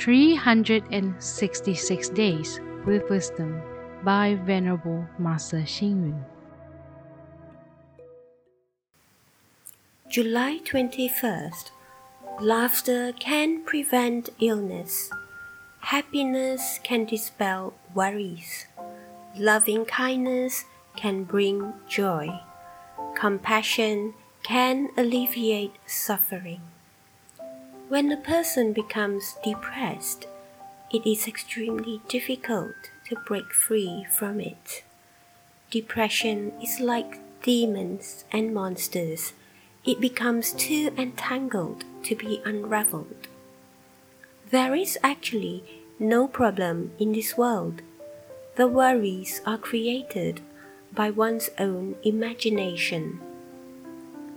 366 Days with Wisdom by Venerable Master Hsing Yun. July 21st. Laughter can prevent illness. Happiness can dispel worries. Loving kindness can bring joy. Compassion can alleviate suffering. When a person becomes depressed, it is extremely difficult to break free from it. Depression is like demons and monsters. It becomes too entangled to be unraveled. There is actually no problem in this world. The worries are created by one's own imagination.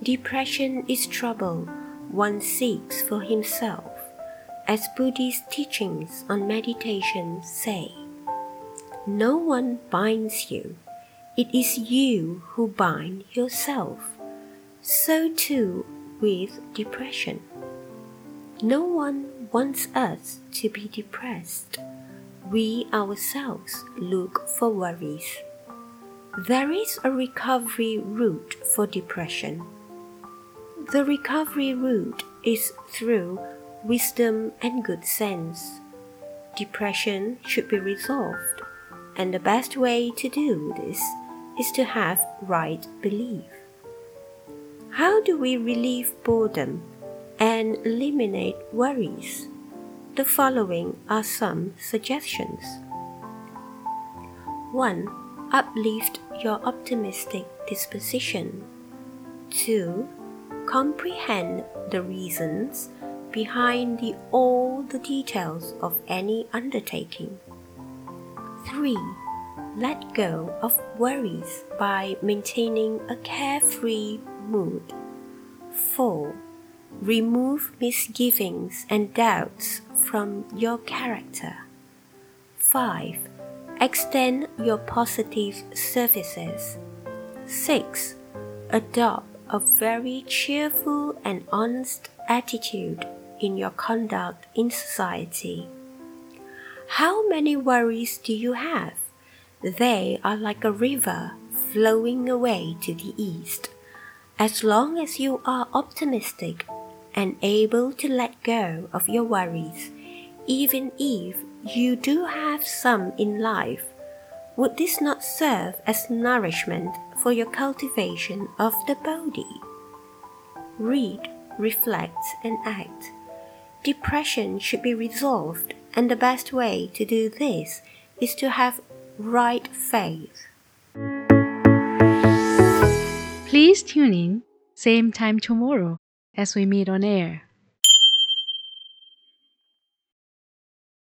Depression is trouble one seeks for himself, as Buddhist teachings on meditation say. No one binds you, it is you who bind yourself. So too with depression. No one wants us to be depressed. We ourselves look for worries. There is a recovery route for depression. The recovery route is through wisdom and good sense. Depression should be resolved, and the best way to do this is to have right belief. How do we relieve boredom and eliminate worries? The following are some suggestions. 1 uplift your optimistic disposition. 2. Comprehend the reasons behind the, all the details of any undertaking. 3. Let go of worries by maintaining a carefree mood. 4. Remove misgivings and doubts from your character. 5 Extend your positive services. 6. Adopt a very cheerful and honest attitude in your conduct in society. How many worries do you have? They are like a river flowing away to the east. As long as you are optimistic and able to let go of your worries, even if you do have some in life, would this not serve as nourishment for your cultivation of the body? Read, reflect, and act. Depression should be resolved, and the best way to do this is to have right faith. Please tune in, same time tomorrow as we meet on air.